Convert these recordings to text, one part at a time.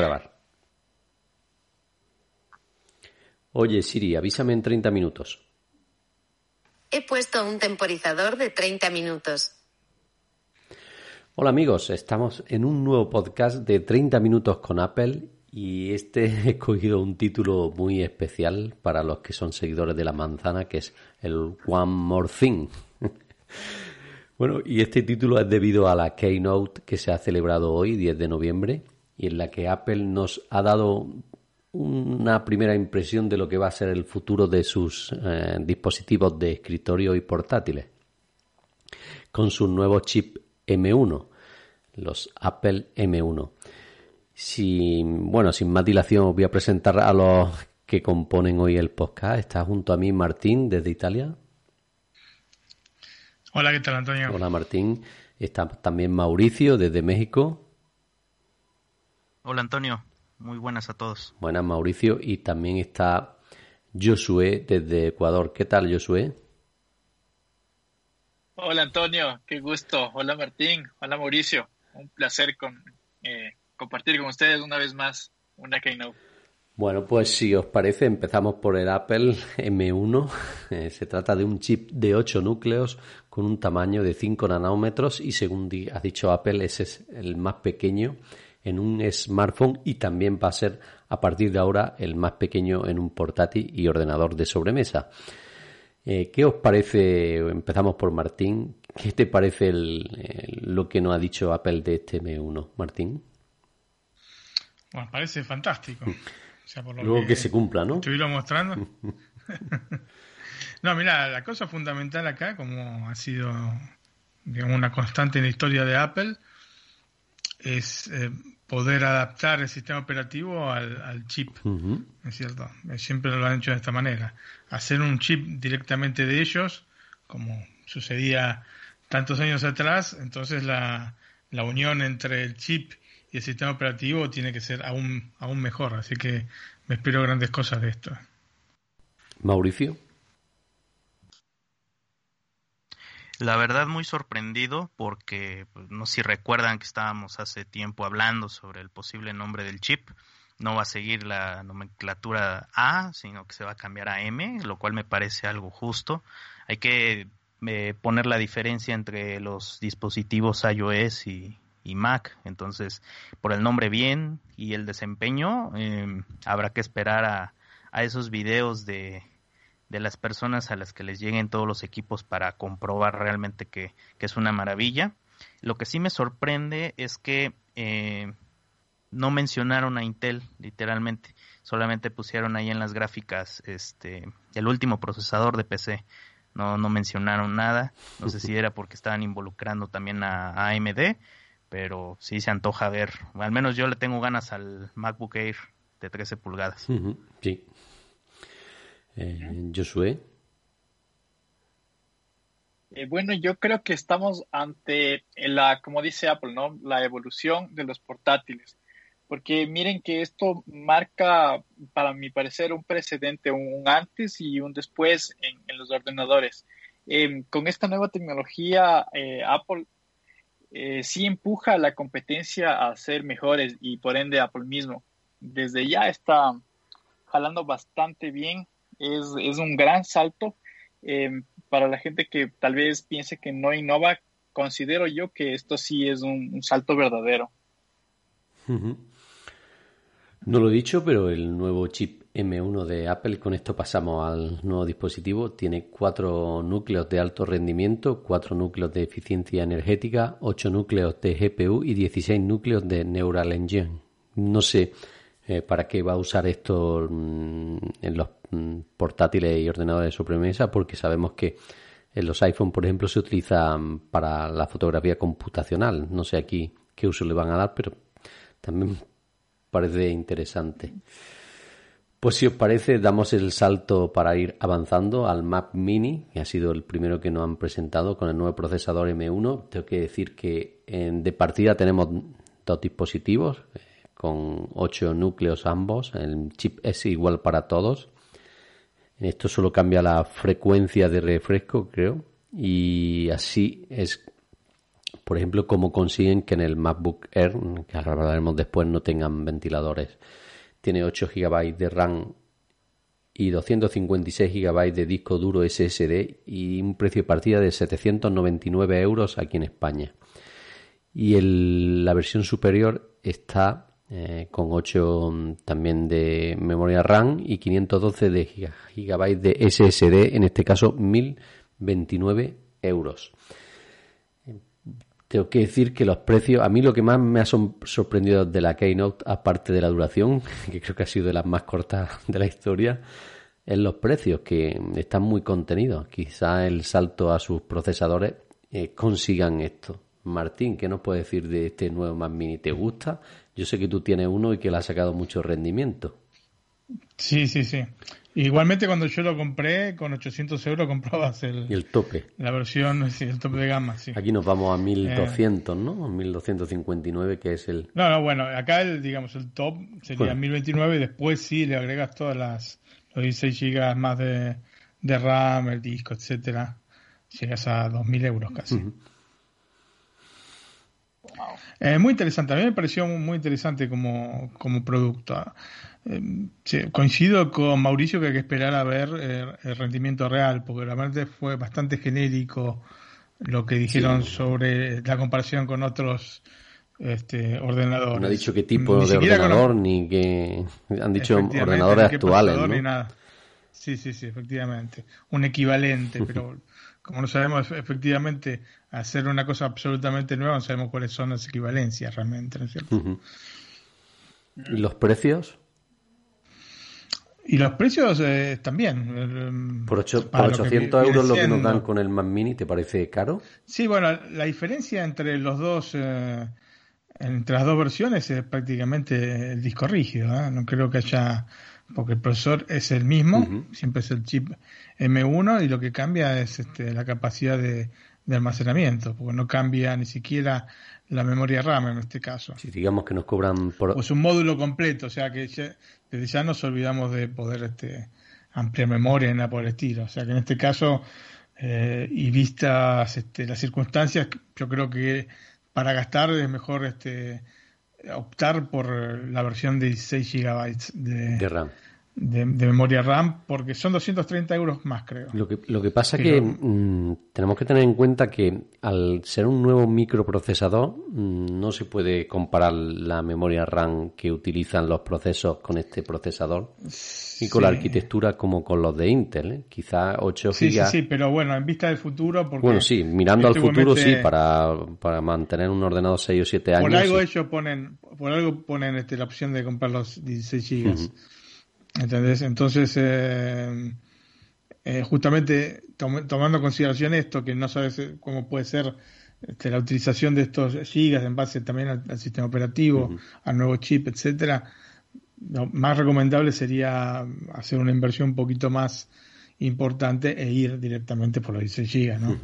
Grabar. Oye, Siri, avísame en 30 minutos. He puesto un temporizador de 30 minutos. Hola amigos, estamos en un nuevo podcast de 30 minutos con Apple y este he escogido un título muy especial para los que son seguidores de la manzana, que es el One More Thing. bueno, y este título es debido a la Keynote que se ha celebrado hoy, 10 de noviembre, y en la que Apple nos ha dado una primera impresión de lo que va a ser el futuro de sus eh, dispositivos de escritorio y portátiles con su nuevo chip M1, los Apple M1. Sin, bueno, sin más dilación os voy a presentar a los que componen hoy el podcast. Está junto a mí Martín desde Italia. Hola, ¿qué tal, Antonio? Hola, Martín. Está también Mauricio desde México. Hola, Antonio. Muy buenas a todos. Buenas, Mauricio. Y también está Josué desde Ecuador. ¿Qué tal, Josué? Hola, Antonio. Qué gusto. Hola, Martín. Hola, Mauricio. Un placer con, eh, compartir con ustedes una vez más una Keynote. Bueno, pues si os parece, empezamos por el Apple M1. Eh, se trata de un chip de 8 núcleos con un tamaño de 5 nanómetros y según ha dicho Apple, ese es el más pequeño en un smartphone y también va a ser a partir de ahora el más pequeño en un portátil y ordenador de sobremesa. Eh, ¿Qué os parece? Empezamos por Martín. ¿Qué te parece lo que nos ha dicho Apple de este M1, Martín? Bueno, parece fantástico. Luego que, se cumpla, ¿no? Estuvieron mostrando. no, mira, la cosa fundamental acá, como ha sido digamos, una constante en la historia de Apple, es eh, poder adaptar el sistema operativo al, chip, ¿es cierto? Eh, siempre lo han hecho de esta manera. Hacer un chip directamente de ellos, como sucedía tantos años atrás, entonces la, la unión entre el chip y el sistema operativo tiene que ser aún, aún mejor. Así que me espero grandes cosas de esto. Mauricio. La verdad muy sorprendido porque pues, no sé si recuerdan que estábamos hace tiempo hablando sobre el posible nombre del chip. No va a seguir la nomenclatura A, sino que se va a cambiar a M, lo cual me parece algo justo. Hay que eh, poner la diferencia entre los dispositivos iOS y, Mac. Entonces, por el nombre bien y el desempeño, eh, habrá que esperar a, a esos videos de, de las personas a las que les lleguen todos los equipos para comprobar realmente que, es una maravilla. Lo que sí me sorprende es que eh, no mencionaron a Intel, literalmente. Solamente pusieron ahí en las gráficas este, el último procesador de PC. No, no mencionaron nada. No sé si era porque estaban involucrando también a, AMD, pero sí se antoja ver. Al menos yo le tengo ganas al MacBook Air de 13 pulgadas. Sí. Eh, Josué. Eh, bueno, yo creo que estamos ante la, como dice Apple, ¿no? La evolución de los portátiles. Porque miren que esto marca, para mi parecer, un precedente, un antes y un después en, los ordenadores. Em, con esta nueva tecnología, eh, Apple sí empuja a la competencia a ser mejores y por ende Apple mismo. Desde ya está jalando bastante bien es, es un gran salto em, para la gente que tal vez piense que no innova. Considero yo que esto sí es un, salto verdadero. No lo he dicho, pero el nuevo chip M1 de Apple, con esto pasamos al nuevo dispositivo, tiene cuatro núcleos de alto rendimiento, cuatro núcleos de eficiencia energética, ocho núcleos de GPU y 16 núcleos de Neural Engine. No sé eh, para qué va a usar esto mm, en los portátiles y ordenadores de sobremesa, porque sabemos que en los iPhone, por ejemplo, se utilizan para la fotografía computacional. No sé aquí qué uso le van a dar, pero también parece interesante. Pues si os parece, damos el salto para ir avanzando al Mac Mini, que ha sido el primero que nos han presentado con el nuevo procesador M1. Tengo que decir que de partida tenemos dos dispositivos, con 8 núcleos ambos. El chip es igual para todos. Esto solo cambia la frecuencia de refresco, creo. Y así es por ejemplo, cómo consiguen que en el MacBook Air, que hablaremos después, no tengan ventiladores. Tiene 8 GB de RAM y 256 GB de disco duro SSD y un precio de partida de 799 euros aquí en España. Y el, la versión superior está eh, con 8 mm, también de memoria RAM y 512 de GB de SSD, en este caso 1029 euros. Tengo que decir que los precios, a mí lo que más me ha sorprendido de la Keynote, aparte de la duración, que creo que ha sido de las más cortas de la historia, es los precios, que están muy contenidos. Quizá el salto a sus procesadores eh, consigan esto. Martín, ¿qué nos puedes decir de este nuevo Mac Mini? ¿Te gusta? Yo sé que tú tienes uno y que le ha sacado mucho rendimiento. Sí, sí, sí. Igualmente cuando yo lo compré, con 800 euros comprabas el, el tope. La versión, sí, el tope de gama, sí. Aquí nos vamos a 1200, eh, ¿no? 1259, que es el... No, no, bueno, acá el, digamos, el top sería 1029 y después sí le agregas todas las, los 16 gigas más de, de RAM, el disco, etcétera. Llegas a 2000 euros casi. Eh, muy interesante, a mí me pareció muy interesante como, como producto. Eh, coincido con Mauricio que hay que esperar a ver eh, el rendimiento real, porque realmente fue bastante genérico lo que dijeron sobre la comparación con otros este, ordenadores. No ha dicho qué tipo de ordenador, ni que han dicho ordenadores actuales. ¿no? Sí, sí, sí, efectivamente. Un equivalente, pero como no sabemos efectivamente hacer una cosa absolutamente nueva, no sabemos cuáles son las equivalencias realmente, ¿no es cierto? ¿Y los precios? Y los precios eh, también. Por, 800 euros lo que nos dan con el Mac Mini, ¿te parece caro? Sí, bueno, la diferencia entre los dos, eh, entre las dos versiones es prácticamente el disco rígido. ¿eh? No creo que haya, porque el procesador es el mismo, siempre es el chip M1 y lo que cambia es este, la capacidad de, almacenamiento, porque no cambia ni siquiera la memoria RAM en este caso. Si digamos que nos cobran por... Pues un módulo completo, o sea que desde ya nos olvidamos de poder este, ampliar memoria en la por el estilo. O sea que en este caso, eh, y vistas este, las circunstancias, yo creo que para gastar es mejor este, optar por la versión de 16 GB de RAM de, memoria RAM, porque son 230 euros más, creo. Lo que, lo que pasa es que mm, tenemos que tener en cuenta que al ser un nuevo microprocesador, mm, no se puede comparar la memoria RAM que utilizan los procesos con este procesador y con la arquitectura como con los de Intel. ¿eh? Quizá 8 sí, Sí, sí, pero bueno, en vista del futuro. Porque bueno, sí, mirando al futuro, sí, para, para mantener un ordenador 6 o 7 años. Por algo ellos ponen, por algo ponen este, la opción de comprar los 16 GB. ¿Entendés? Entonces, eh, eh, justamente tomando en consideración esto, que no sabes eh, cómo puede ser este, la utilización de estos gigas en base también al, sistema operativo, al nuevo chip, etcétera, lo más recomendable sería hacer una inversión un poquito más importante e ir directamente por los 16 gigas, ¿no?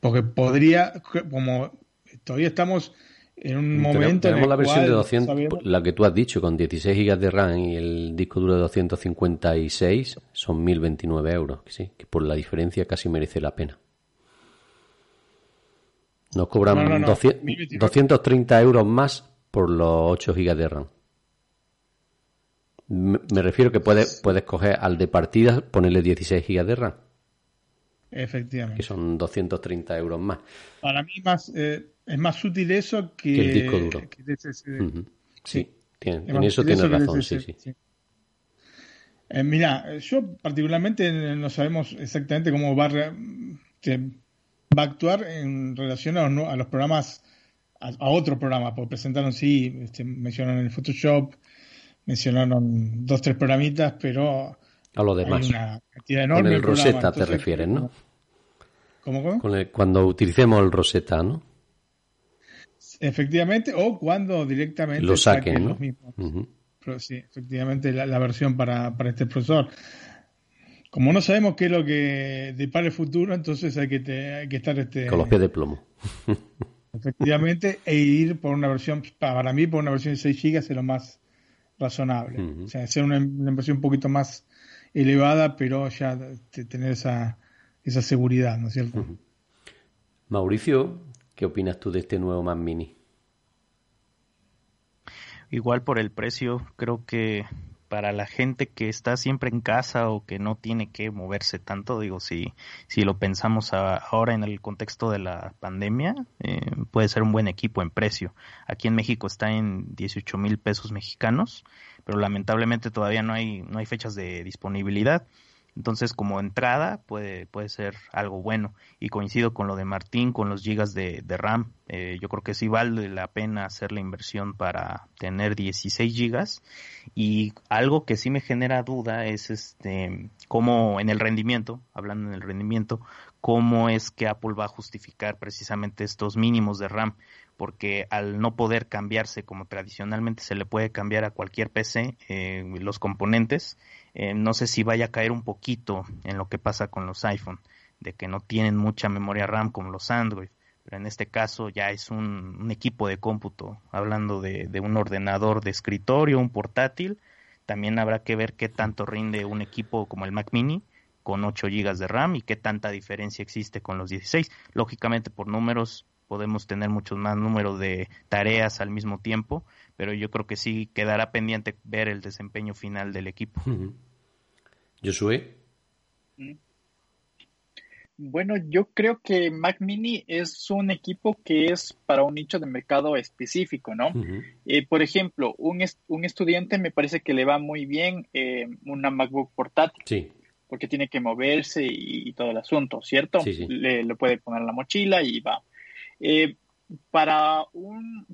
Porque podría, como todavía estamos en un momento. Tenemos la versión de 200, la que tú has dicho, con 16 GB de RAM y el disco duro de 256, son 1029 euros. Que sí, que por la diferencia casi merece la pena. Nos cobran 230 euros más por los 8 GB de RAM. Me, refiero que puedes, puedes coger al de partida, ponerle 16 GB de RAM. Efectivamente. Que son 230 euros más. Para mí más, eh, es más útil eso que, el disco duro. Sí, en eso tienes razón, sí, sí. Eh, mira, yo particularmente no sabemos exactamente cómo va, va a actuar en relación a, los programas, a, otros programas, porque presentaron, sí, este, mencionaron el Photoshop, mencionaron dos, tres programitas, pero a lo demás. una cantidad enorme Con el Rosetta te refieres, ¿no? ¿Cómo, cómo? Con cuando utilicemos el Rosetta, ¿no? Efectivamente, o cuando directamente lo saquen, ¿no? Pero sí, efectivamente, la, versión para, para, este profesor. Como no sabemos qué es lo que depara el futuro, entonces hay que, hay que estar este, con los pies de plomo. efectivamente, e ir por una versión, para mí, por una versión de 6 GB es lo más razonable. O sea, hacer una, versión un poquito más elevada, pero ya tener esa, esa seguridad, ¿no es cierto? Mauricio, ¿Qué opinas tú de este nuevo Mac Mini? Igual por el precio, creo que para la gente que está siempre en casa o que no tiene que moverse tanto, digo, si, si lo pensamos ahora en el contexto de la pandemia, eh, puede ser un buen equipo en precio. Aquí en México está en 18 mil pesos mexicanos, pero lamentablemente todavía no hay, no hay fechas de disponibilidad. Entonces, como entrada, puede, puede ser algo bueno. Y coincido con lo de Martín, con los gigas de, RAM. Eh, yo creo que sí vale la pena hacer la inversión para tener 16 gigas. Y algo que sí me genera duda es este, cómo en el rendimiento, hablando en el rendimiento, cómo es que Apple va a justificar precisamente estos mínimos de RAM porque al no poder cambiarse como tradicionalmente se le puede cambiar a cualquier PC eh, los componentes, eh, no sé si vaya a caer un poquito en lo que pasa con los iPhone, de que no tienen mucha memoria RAM como los Android, pero en este caso ya es un, equipo de cómputo, hablando de, un ordenador de escritorio, un portátil, también habrá que ver qué tanto rinde un equipo como el Mac Mini con 8 GB de RAM y qué tanta diferencia existe con los 16. Lógicamente por números podemos tener muchos más números de tareas al mismo tiempo, pero yo creo que sí quedará pendiente ver el desempeño final del equipo. Josué. Bueno, yo creo que Mac Mini es un equipo que es para un nicho de mercado específico, ¿no? Eh, por ejemplo, un, un, estudiante me parece que le va muy bien eh, una MacBook portátil. Sí. Porque tiene que moverse y, todo el asunto, ¿cierto? Le, le, puede poner la mochila y va. Eh, para un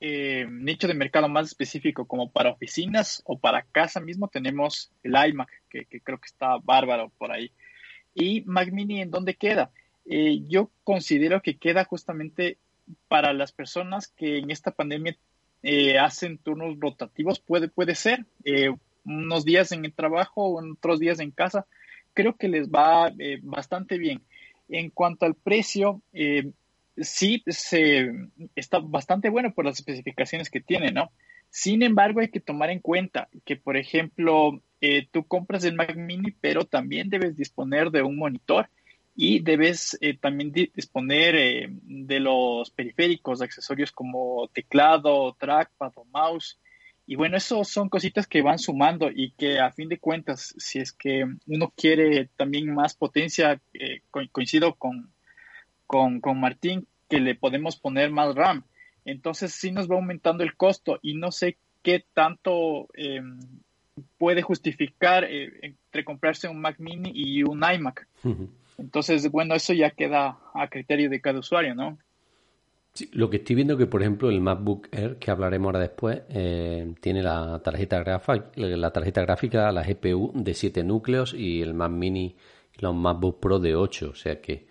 eh, nicho de mercado más específico como para oficinas o para casa mismo tenemos el iMac, que, creo que está bárbaro por ahí. Y Mac Mini, ¿en dónde queda? Eh, yo considero que queda justamente para las personas que en esta pandemia eh, hacen turnos rotativos, puede, puede ser, unos días en el trabajo, otros días en casa, creo que les va bastante bien. En cuanto al precio, sí se, está bastante bueno por las especificaciones que tiene, ¿no? Sin embargo, hay que tomar en cuenta que, por ejemplo, eh, tú compras el Mac Mini, pero también debes disponer de un monitor y debes eh, también disponer eh, de los periféricos, accesorios como teclado, trackpad o mouse. Y bueno, eso son cositas que van sumando y que a fin de cuentas, si es que uno quiere también más potencia, coincido con, con, con Martín que le podemos poner más RAM. Entonces sí nos va aumentando el costo y no sé qué tanto em, puede justificar eh, entre comprarse un Mac mini y un iMac. Entonces, bueno, eso ya queda a criterio de cada usuario, ¿no? Lo que estoy viendo que, por ejemplo, el MacBook Air, que hablaremos ahora después, eh, tiene la tarjeta, gráfica, la tarjeta gráfica, la GPU de 7 núcleos y el Mac Mini y los MacBook Pro de 8. O sea que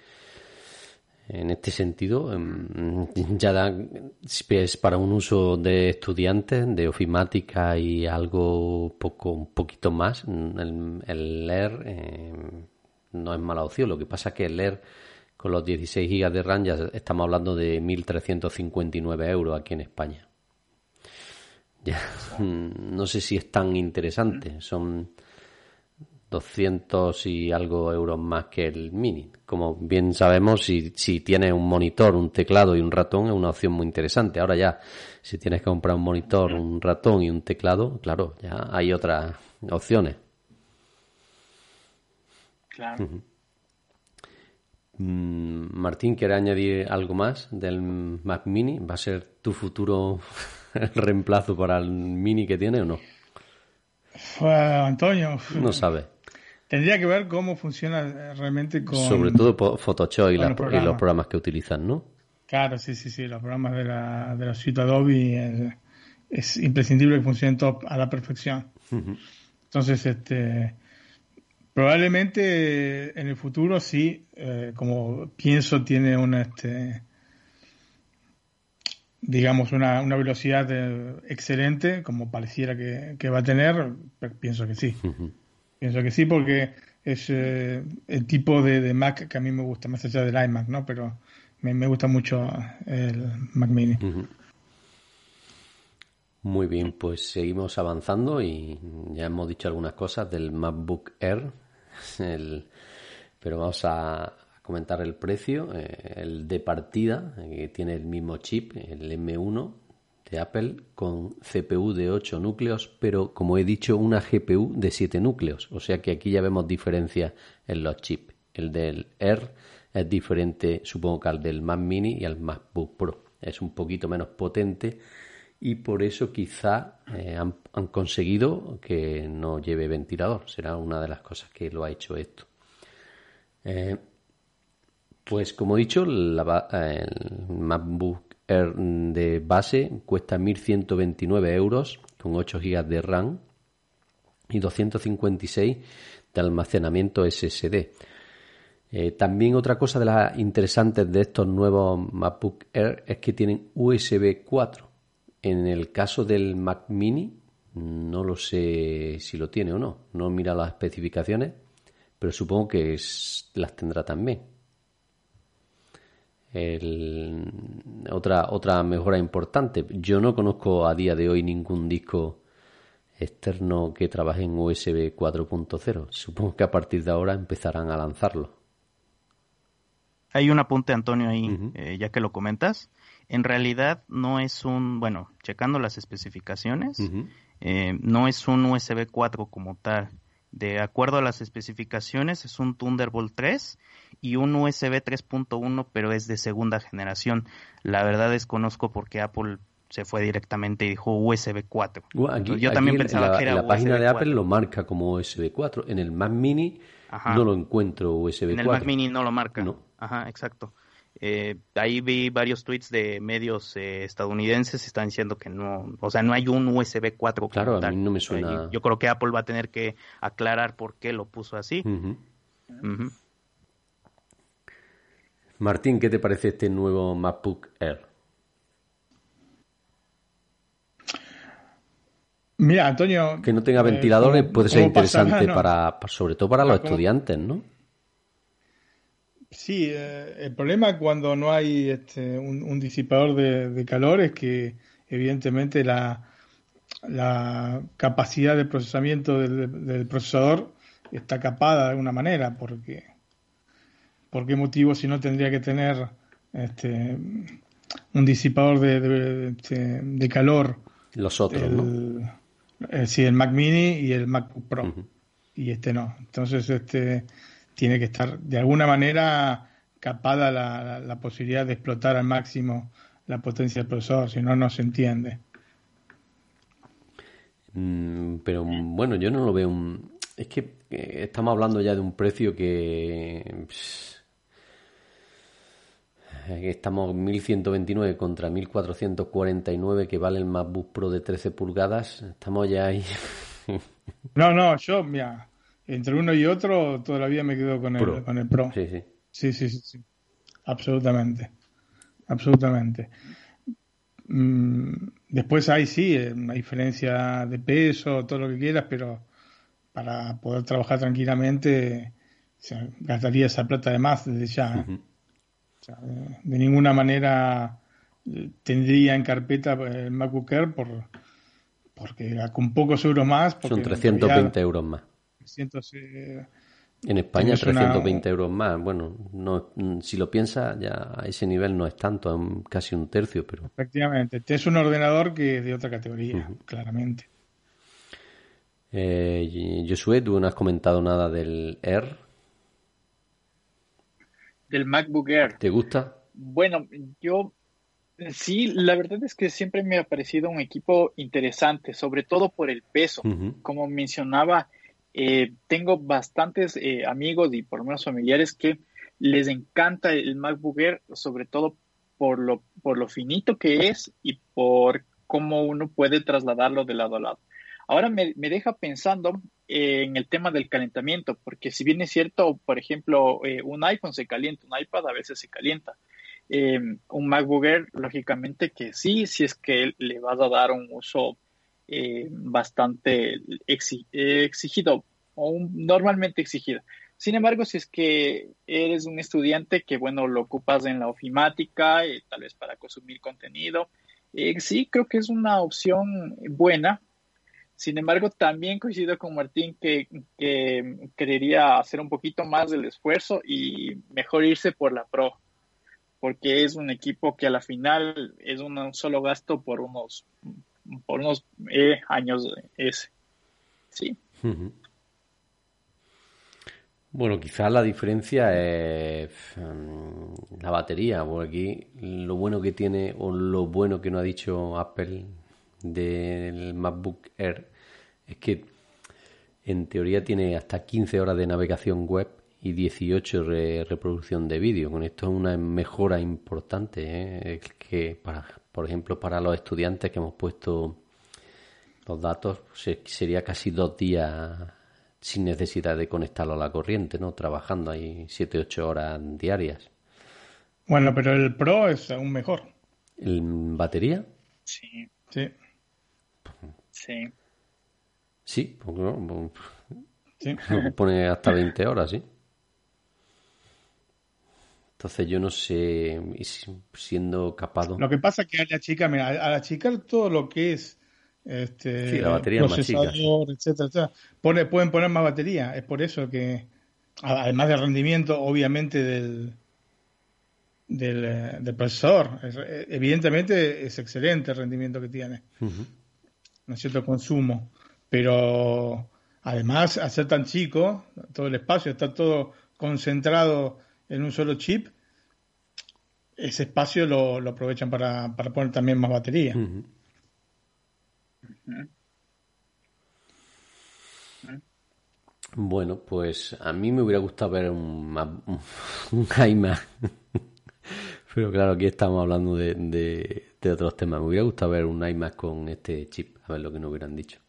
en este sentido, em, ya da, es para un uso de estudiantes, de ofimática y algo poco, un poquito más, el, leer em, no es mala opción. Lo que pasa es que el leer con los 16 gigas de RAM ya estamos hablando de 1.359 euros aquí en España. Ya, no sé si es tan interesante. Son 200 y algo euros más que el Mini. Como bien sabemos, si, si tienes un monitor, un teclado y un ratón, es una opción muy interesante. Ahora ya, si tienes que comprar un monitor, un ratón y un teclado, claro, ya hay otras opciones. Claro. Mm, Martín, ¿quiere añadir algo más del Mac Mini? ¿Va a ser tu futuro reemplazo para el Mini que tiene o no? Antonio. No sabe. Tendría que ver cómo funciona realmente con... Sobre todo Photoshop y, los programas que utilizan, ¿no? Claro, sí, sí, sí, los programas de la, de la suite Adobe es imprescindible que funcionen todo a la perfección. Entonces, este, probablemente en el futuro sí, eh, como pienso, tiene una, este, digamos, una, una velocidad eh, excelente, como pareciera que, va a tener, pienso que sí. Pienso que sí, porque es eh, el tipo de, Mac que a mí me gusta, más allá del iMac, ¿no? Pero me, gusta mucho el Mac Mini. Muy bien, pues seguimos avanzando y ya hemos dicho algunas cosas del MacBook Air, pero vamos a comentar el precio. Eh, el de partida, que tiene el mismo chip, el M1 de Apple, con CPU de 8 núcleos, pero como he dicho, una GPU de 7 núcleos. O sea que aquí ya vemos diferencias en los chips. El del Air es diferente, supongo que al del Mac Mini y al MacBook Pro. Es un poquito menos potente y por eso quizá eh, han, conseguido que no lleve ventilador. Será una de las cosas que lo ha hecho esto. Eh, pues como he dicho, la, el MacBook Air de base cuesta 1.129 euros con 8 GB de RAM y 256 de almacenamiento SSD. Eh, también otra cosa de las interesantes de estos nuevos MacBook Air es que tienen USB 4 en el caso del Mac Mini, no lo sé si lo tiene o no. No he mirado las especificaciones, pero supongo que las tendrá también. otra, otra mejora importante. Yo no conozco a día de hoy ningún disco externo que trabaje en USB 4.0. Supongo que a partir de ahora empezarán a lanzarlo. Hay un apunte, Antonio, ahí, eh, ya que lo comentas en realidad no es un, bueno, checando las especificaciones, eh, no es un USB 4 como tal. De acuerdo a las especificaciones, es un Thunderbolt 3 y un USB 3.1, pero es de segunda generación. La verdad desconozco por qué Apple se fue directamente y dijo USB 4. yo también pensaba que era la página de Apple lo marca como USB 4. En el Mac Mini no lo encuentro USB 4. En el Mac Mini no lo marca. No. Ajá, exacto. Eh, ahí vi varios tweets de medios eh, estadounidenses están diciendo que no, o sea, no hay un USB 4. Claro, a mí no me suena. Yo creo que Apple va a tener que aclarar por qué lo puso así. Martín, ¿qué te parece este nuevo MacBook Air? Mira, Antonio. Que no tenga eh, ventiladores puede ser interesante para, sobre todo para los estudiantes, ¿no? Sí, eh, el problema cuando no hay este, un, disipador de, calor es que evidentemente la, la capacidad de procesamiento del, procesador está capada de alguna manera, porque ¿por qué motivo si no tendría que tener este, un disipador de, de, este, calor? Los otros, ¿no? Eh, sí, el Mac Mini y el Mac Pro. Y este no. Entonces, este tiene que estar de alguna manera capada la, posibilidad de explotar al máximo la potencia del procesador, si no, no se entiende. Mm, pero bueno, yo no lo veo. Un... Es que eh, estamos hablando ya de un precio que. estamos 1129 contra 1449 que vale el MacBook Pro de 13 pulgadas. Estamos ya ahí. no, no, yo, mira, entre uno y otro todavía me quedo con el, con el Pro. Sí, sí. Sí, sí, sí, Absolutamente. Absolutamente. Mm, después hay, sí, eh, una diferencia de peso, todo lo que quieras, pero para poder trabajar tranquilamente gastaría esa plata de más desde ya. de, ninguna manera eh, tendría en carpeta el MacBook Air por, porque con pocos euros más. Son 320 euros más. En España 320 euros más. Bueno, no, si lo piensas, ya a ese nivel no es tanto, es casi un tercio. pero Efectivamente, este es un ordenador que es de otra categoría, claramente. Eh, Josué, tú no has comentado nada del Air. Del MacBook Air. ¿Te gusta? Bueno, yo sí, la verdad es que siempre me ha parecido un equipo interesante, sobre todo por el peso. Como mencionaba, eh, tengo bastantes eh, amigos y por lo menos familiares que les encanta el MacBook Air, sobre todo por lo, por lo finito que es y por cómo uno puede trasladarlo de lado a lado. Ahora me, deja pensando en el tema del calentamiento, porque si bien es cierto, por ejemplo, eh, un iPhone se calienta, un iPad a veces se calienta. un MacBook Air, lógicamente que sí, si es que le vas a dar un uso eh, bastante exigido o normalmente exigido. Sin embargo, si es que eres un estudiante que, bueno, lo ocupas en la ofimática, eh, tal vez para consumir contenido, eh, sí creo que es una opción buena. Sin embargo, también coincido con Martín que, que quería hacer un poquito más del esfuerzo y mejor irse por la Pro, porque es un equipo que a la final es un solo gasto por unos, por unos eh, años ese. Sí. Bueno, quizás la diferencia es mm, la batería, porque aquí lo bueno que tiene o lo bueno que no ha dicho Apple del MacBook Air es que en teoría tiene hasta 15 horas de navegación web y 18 de reproducción de vídeo. Con esto es una mejora importante, ¿eh? que para, por ejemplo, para los estudiantes que hemos puesto los datos, sería casi dos días sin necesidad de conectarlo a la corriente, ¿no? Trabajando ahí 7-8 horas diarias. Bueno, pero el Pro es aún mejor. ¿En batería? Sí. Sí. Sí. Sí, porque no, sí. pone hasta 20 horas, ¿sí? Entonces yo no sé, siendo capado. Lo que pasa es que a la chica, mira, a la chica todo lo que es este, sí, la batería procesador, etcétera, Pone, pueden poner más batería. Es por eso que, además del rendimiento, obviamente, del, del, eh, del procesador, eh, evidentemente es excelente el rendimiento que tiene. ¿No es cierto? Consumo. Pero además, al ser tan chico, todo el espacio está todo concentrado en un solo chip, ese espacio lo, aprovechan para, poner también más batería. Bueno, pues a mí me hubiera gustado ver un, un. Pero claro, aquí estamos hablando de, de, otros temas. Me hubiera gustado ver un iMac con este chip, a ver lo que nos hubieran dicho.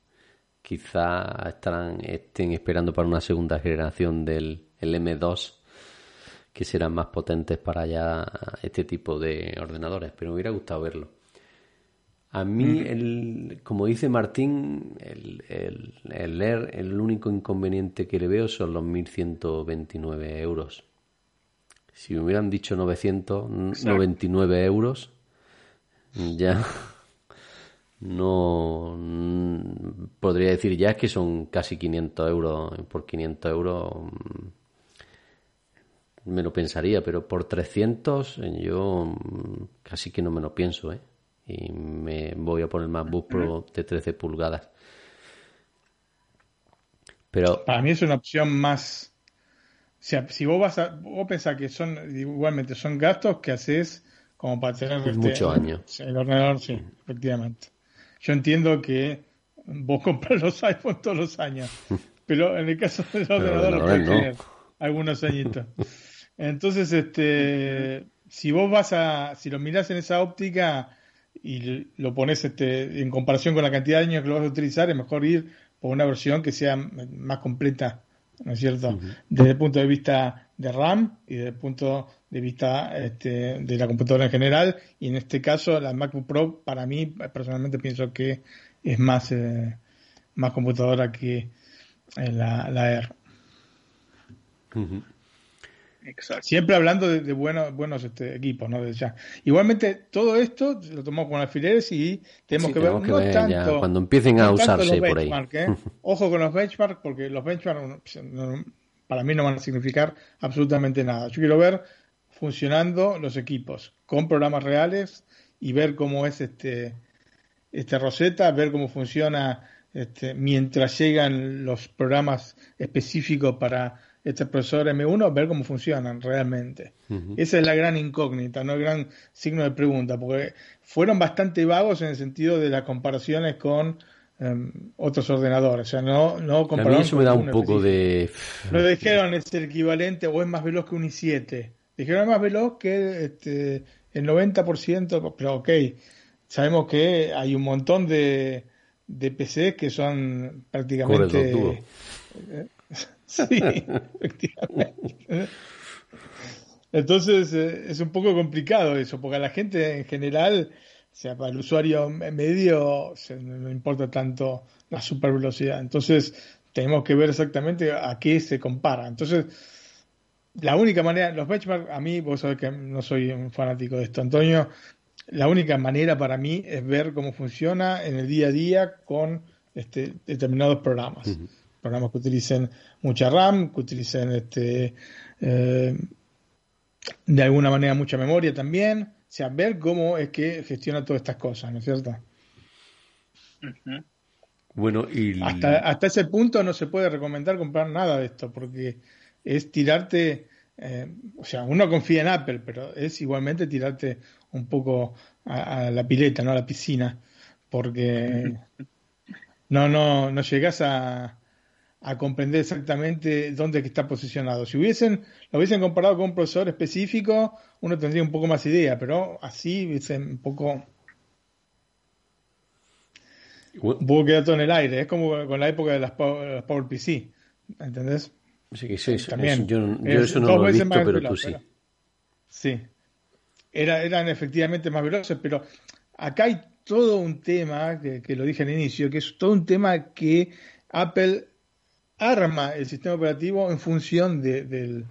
Quizá estarán, estén esperando para una segunda generación del M2, que serán más potentes para ya este tipo de ordenadores. Pero me hubiera gustado verlo. A mí, el, como dice Martín, el, el, el, el único inconveniente que le veo son los 1.129 euros. Si me hubieran dicho 999 euros, ya no podría decir ya es que son casi 500 euros. Por 500 euros mm, me lo pensaría, pero por 300 yo mm, casi que no me lo pienso, ¿eh? y me voy a poner más MacBook Pro de 13 pulgadas. Pero para mí es una opción más o sea, si vos vas a vos pensás que son igualmente son gastos que haces como para tener este, muchos años. El ordenador sí, efectivamente. Yo entiendo que vos compras los iPhones todos los años, pero en el caso del ordenador lo puedes tener algunos añitos. Entonces, este, si vos vas a, si lo mirás en esa óptica, y lo pones este, en comparación con la cantidad de años que lo vas a utilizar, es mejor ir por una versión que sea más completa, ¿no es cierto? Desde el punto de vista de RAM y desde el punto de vista este, de la computadora en general. Y en este caso, la MacBook Pro, para mí, personalmente pienso que es más, eh, más computadora que eh, la, la Air. Siempre hablando de, buenos, buenos este, equipos, ¿no? ya. Igualmente, todo esto lo tomamos con alfileres y tenemos que ver, no tanto, cuando empiecen a usarse por ahí. ¿eh? Ojo con los benchmarks, porque los benchmarks para mí no van a significar absolutamente nada. Yo quiero ver funcionando los equipos con programas reales y ver cómo es este, este Rosetta, ver cómo funciona este, mientras llegan los programas específicos para este profesor M1, ver cómo funcionan realmente. Esa es la gran incógnita, no el gran signo de pregunta, porque fueron bastante vagos en el sentido de las comparaciones con em, otros ordenadores. O sea, no, no compararon. A mí eso me da un poco de. No dijeron es el equivalente o es más veloz que un i7. Dijeron es más veloz que este, el 90%, pero ok, sabemos que hay un montón de, de PCs que son prácticamente. Sí, efectivamente. Entonces eh, es un poco complicado eso, porque a la gente en general, o sea, para el usuario medio, no importa tanto la super velocidad. Entonces tenemos que ver exactamente a qué se compara. Entonces, la única manera, los benchmarks, a mí, vos sabés que no soy un fanático de esto, Antonio, la única manera para mí es ver cómo funciona en el día a día con este, determinados programas. Programas que utilicen mucha RAM, que utilicen este, eh, de alguna manera mucha memoria también. O sea, ver cómo es que gestiona todas estas cosas, ¿no es cierto? Bueno, y... Hasta, hasta ese punto no se puede recomendar comprar nada de esto, porque es tirarte, eh, o sea, uno confía en Apple, pero es igualmente tirarte un poco a, la pileta, no a la piscina, porque no, no, no llegas a, a comprender exactamente dónde está posicionado. Si hubiesen, lo hubiesen comparado con un profesor específico, uno tendría un poco más idea, pero así dicen un poco un poco queda todo en el aire, es como con la época de las Power, PC, ¿entendés? Sí, que sí, También, yo, eso no lo he visto, pero tú sí. sí, Era, eran efectivamente más veloces, pero acá hay todo un tema, que, lo dije al inicio, que es todo un tema que Apple arma el sistema operativo en función del,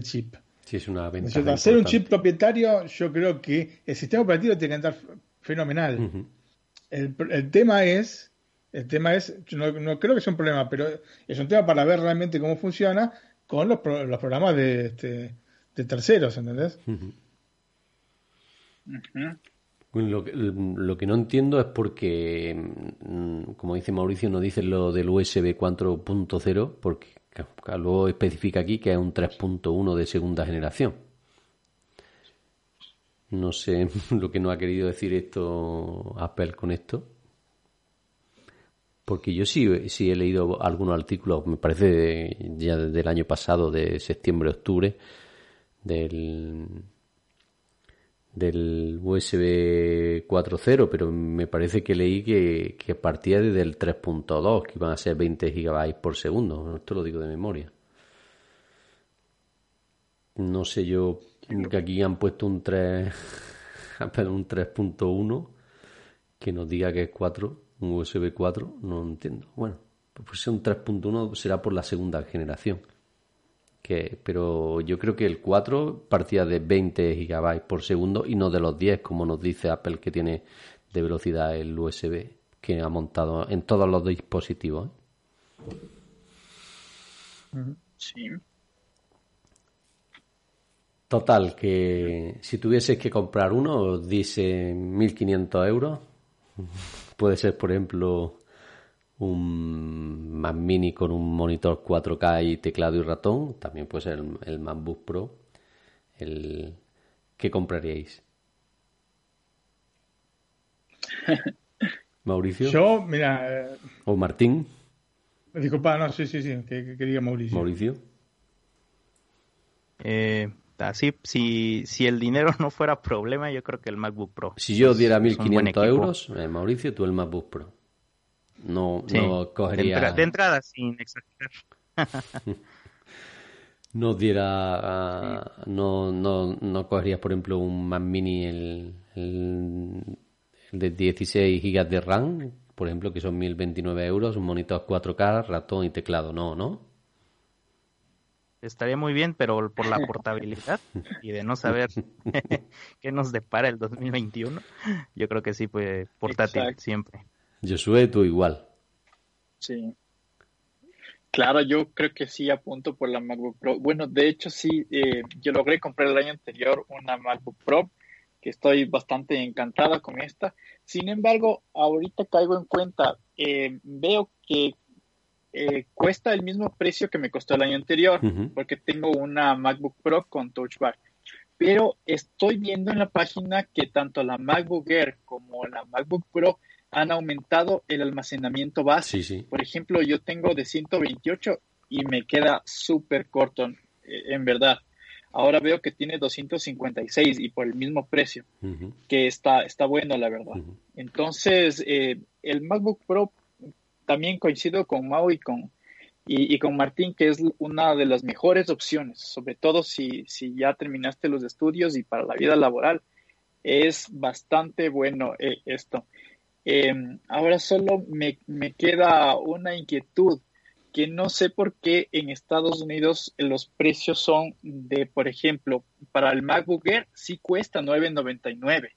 chip. Sí, es una ventaja. Hacer un chip propietario, yo creo que el sistema operativo tiene que andar fenomenal. el, el, tema es, el tema es, no, no, creo que sea un problema, pero es un tema para ver realmente cómo funciona con los, los programas de, este, de terceros, ¿entendés? Lo, lo, que no entiendo es porque, mm, como dice Mauricio, no dice lo del USB 4.0, porque luego especifica aquí que es un 3.1 de segunda generación. No sé lo que nos ha querido decir esto Apple con esto. Porque yo sí, sí he leído algunos artículos, me parece ya desde el año pasado, de septiembre-octubre, del del USB 4.0, pero me parece que leí que, que partía desde el 3.2, que iban a ser 20 GB por segundo. Esto lo digo de memoria. No sé yo, que aquí han puesto un 3, un 3.1 que nos diga que es 4, un USB 4, no entiendo. Bueno, pues un 3.1 será por la segunda generación que, pero yo creo que el 4 partía de 20 gigabytes por segundo y no de los 10 como nos dice Apple que tiene de velocidad el USB que ha montado en todos los dispositivos. ¿eh? Sí. Total, que si tuvieses que comprar uno, dice 1.500 euros. Puede ser, por ejemplo, un Mac Mini con un monitor 4K y teclado y ratón, también puede ser el, MacBook Pro, el ¿qué compraríais? Mauricio. Yo, mira. Eh, o Martín. Disculpa, no, sí, sí, sí, que, quería Mauricio. Mauricio. Eh, así, si, si el dinero no fuera problema, yo creo que el MacBook Pro. Si yo diera 1.500 euros, eh, Mauricio, tú el MacBook Pro. No, no cogería. De, entrada, sin exagerar. no diera. Ah, no, no, no cogerías, por ejemplo, un Mac Mini, el, el, de 16 GB de RAM, por ejemplo, que son 1029 euros, un monitor 4K, ratón y teclado. No, ¿no? Estaría muy bien, pero por la portabilidad y de no saber qué nos depara el 2021, yo creo que sí, pues portátil siempre. Josué, tú igual. Sí. Claro, yo creo que sí apunto por la MacBook Pro. Bueno, de hecho sí, eh, yo logré comprar el año anterior una MacBook Pro, que estoy bastante encantada con esta. Sin embargo, ahorita caigo en cuenta, eh, veo que eh, cuesta el mismo precio que me costó el año anterior, porque tengo una MacBook Pro con Touch Bar. Pero estoy viendo en la página que tanto la MacBook Air como la MacBook Pro han aumentado el almacenamiento base. Por ejemplo, yo tengo de 128 y me queda súper corto, eh, en verdad. Ahora veo que tiene 256 y por el mismo precio, que está, está bueno, la verdad. Entonces, eh, el MacBook Pro también coincido con Mau y con, y, con Martín, que es una de las mejores opciones, sobre todo si, si ya terminaste los estudios y para la vida laboral. Es bastante bueno eh, esto. Em, ahora solo me, queda una inquietud que no sé por qué en Estados Unidos los precios son de, por ejemplo, para el MacBook Air sí cuesta 9.99,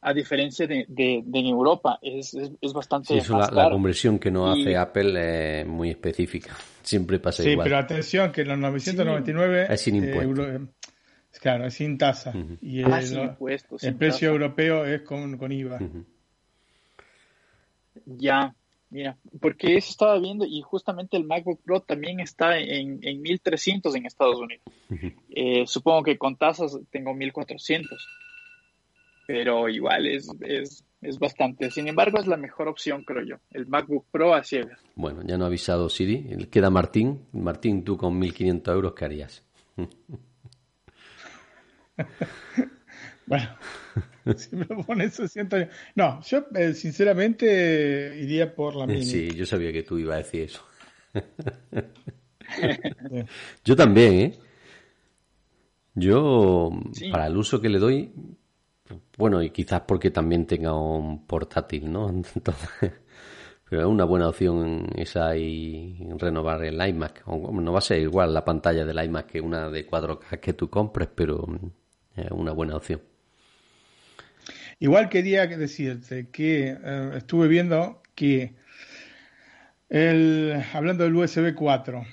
a diferencia de, de, en Europa, es, es, bastante sí, la, conversión que no hace Apple es muy específica. Siempre pasa igual. Sí, pero atención, que los 999 es sin impuestos. Eh, claro, es sin tasa. Y ah, el, precio europeo es con, con IVA. Ya, mira, porque eso estaba viendo y justamente el MacBook Pro también está en, en 1300 en Estados Unidos. Eh, supongo que con tasas tengo 1400 pero igual es, es, es, bastante. Sin embargo, es la mejor opción, creo yo, el MacBook Pro a ciegas. Bueno, ya no ha avisado Siri, queda Martín. Martín, tú con 1.500 euros, ¿qué harías? bueno, si me pones 60 No, yo eh, sinceramente iría por la mini. Sí, yo sabía que tú ibas a decir eso. yo también, ¿eh? Yo, para el uso que le doy, bueno, y quizás porque también tenga un portátil, ¿no? Entonces, pero es una buena opción esa y renovar el iMac. No va a ser igual la pantalla del iMac que una de 4K que tú compres, pero es una buena opción. Igual quería decirte que eh, estuve viendo que el, hablando del USB 4,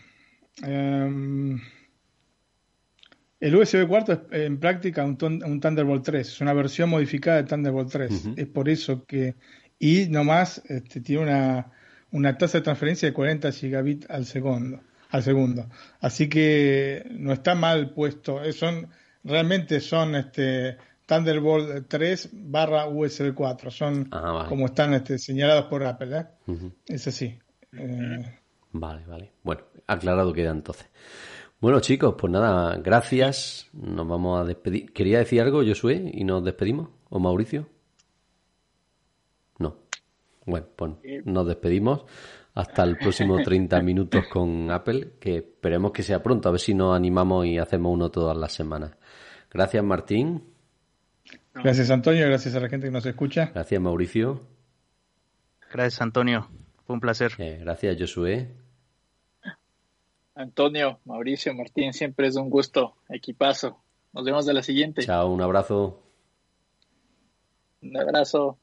el USB 4 es en práctica un, Thunderbolt 3, es una versión modificada de Thunderbolt 3. Es por eso que. Y nomás este, tiene una, una tasa de transferencia de 40 gigabits al segundo. Al segundo. Así que no está mal puesto. Son, realmente son este, Thunderbolt 3 barra USB 4. Son ah, como están este, señalados por Apple. ¿eh? Es así. Eh, vale, vale. Bueno, aclarado queda entonces. Bueno, chicos, pues nada, gracias. Nos vamos a despedir. ¿Quería decir algo, Josué, y nos despedimos? ¿O Mauricio? No. Bueno, pues nos despedimos. Hasta el próximo 30 minutos con Apple, que esperemos que sea pronto, a ver si nos animamos y hacemos uno todas las semanas. Gracias, Martín. Gracias, Antonio. Gracias a la gente que nos escucha. Gracias, Mauricio. Gracias, Antonio. Fue un placer. Eh, gracias, Josué. Antonio, Mauricio, Martín, siempre es un gusto. Equipazo. Nos vemos de la siguiente. Chao, un abrazo. Un abrazo.